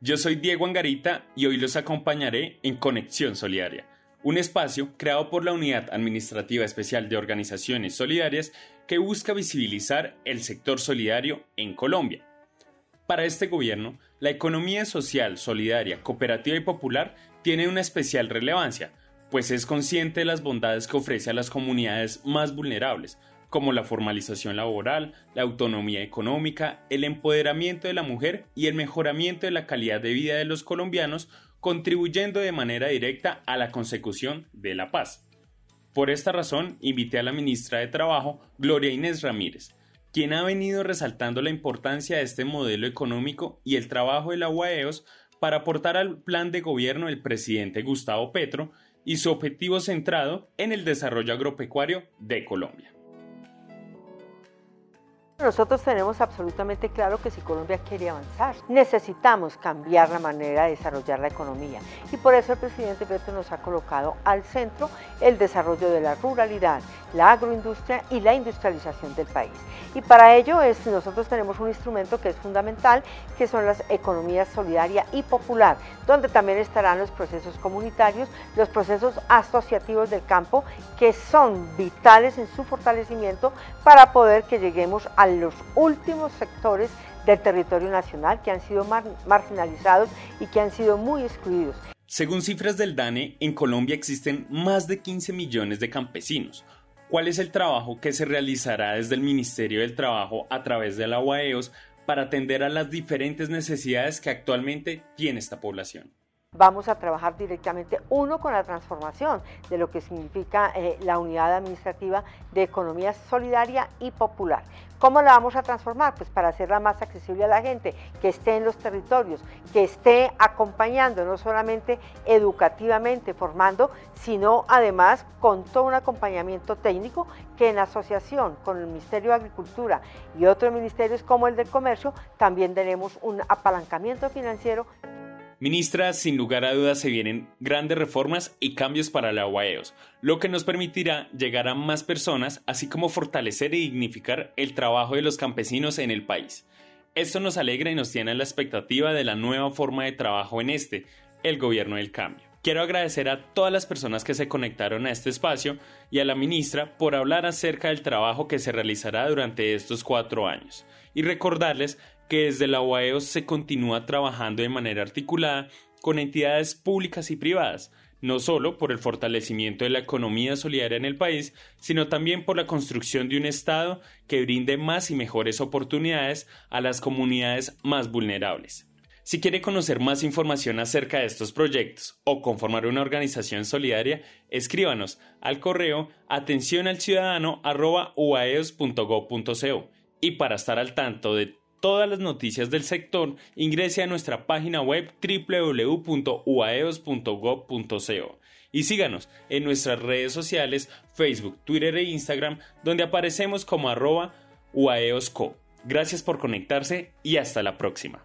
yo soy Diego Angarita y hoy los acompañaré en Conexión Solidaria, un espacio creado por la Unidad Administrativa Especial de Organizaciones Solidarias que busca visibilizar el sector solidario en Colombia. Para este gobierno, la economía social, solidaria, cooperativa y popular tiene una especial relevancia, pues es consciente de las bondades que ofrece a las comunidades más vulnerables, como la formalización laboral, la autonomía económica, el empoderamiento de la mujer y el mejoramiento de la calidad de vida de los colombianos, contribuyendo de manera directa a la consecución de la paz. Por esta razón, invité a la ministra de Trabajo, Gloria Inés Ramírez, quien ha venido resaltando la importancia de este modelo económico y el trabajo de la UAEOS para aportar al plan de gobierno del presidente Gustavo Petro y su objetivo centrado en el desarrollo agropecuario de Colombia. Nosotros tenemos absolutamente claro que si Colombia quiere avanzar, necesitamos cambiar la manera de desarrollar la economía. Y por eso el presidente Petro nos ha colocado al centro el desarrollo de la ruralidad, la agroindustria y la industrialización del país. Y para ello es, nosotros tenemos un instrumento que es fundamental, que son las economías solidaria y popular, donde también estarán los procesos comunitarios, los procesos asociativos del campo, que son vitales en su fortalecimiento para poder que lleguemos a los últimos sectores del territorio nacional que han sido marginalizados y que han sido muy excluidos. Según cifras del DANE, en Colombia existen más de 15 millones de campesinos. ¿Cuál es el trabajo que se realizará desde el Ministerio del Trabajo a través de la UAEOS para atender a las diferentes necesidades que actualmente tiene esta población? Vamos a trabajar directamente, uno, con la transformación de lo que significa eh, la unidad administrativa de economía solidaria y popular. ¿Cómo la vamos a transformar? Pues para hacerla más accesible a la gente, que esté en los territorios, que esté acompañando, no solamente educativamente formando, sino además con todo un acompañamiento técnico que en asociación con el Ministerio de Agricultura y otros ministerios como el del Comercio, también tenemos un apalancamiento financiero Ministra, sin lugar a dudas se vienen grandes reformas y cambios para la UAEOS, lo que nos permitirá llegar a más personas, así como fortalecer y dignificar el trabajo de los campesinos en el país. Esto nos alegra y nos tiene la expectativa de la nueva forma de trabajo en este, el gobierno del cambio. Quiero agradecer a todas las personas que se conectaron a este espacio y a la ministra por hablar acerca del trabajo que se realizará durante estos cuatro años y recordarles que desde la UAEOS se continúa trabajando de manera articulada con entidades públicas y privadas, no solo por el fortalecimiento de la economía solidaria en el país, sino también por la construcción de un Estado que brinde más y mejores oportunidades a las comunidades más vulnerables. Si quiere conocer más información acerca de estos proyectos o conformar una organización solidaria, escríbanos al correo atención y para estar al tanto de todas las noticias del sector, ingrese a nuestra página web www.uaeos.gov.co y síganos en nuestras redes sociales Facebook, Twitter e Instagram, donde aparecemos como arroba uaeosco. Gracias por conectarse y hasta la próxima.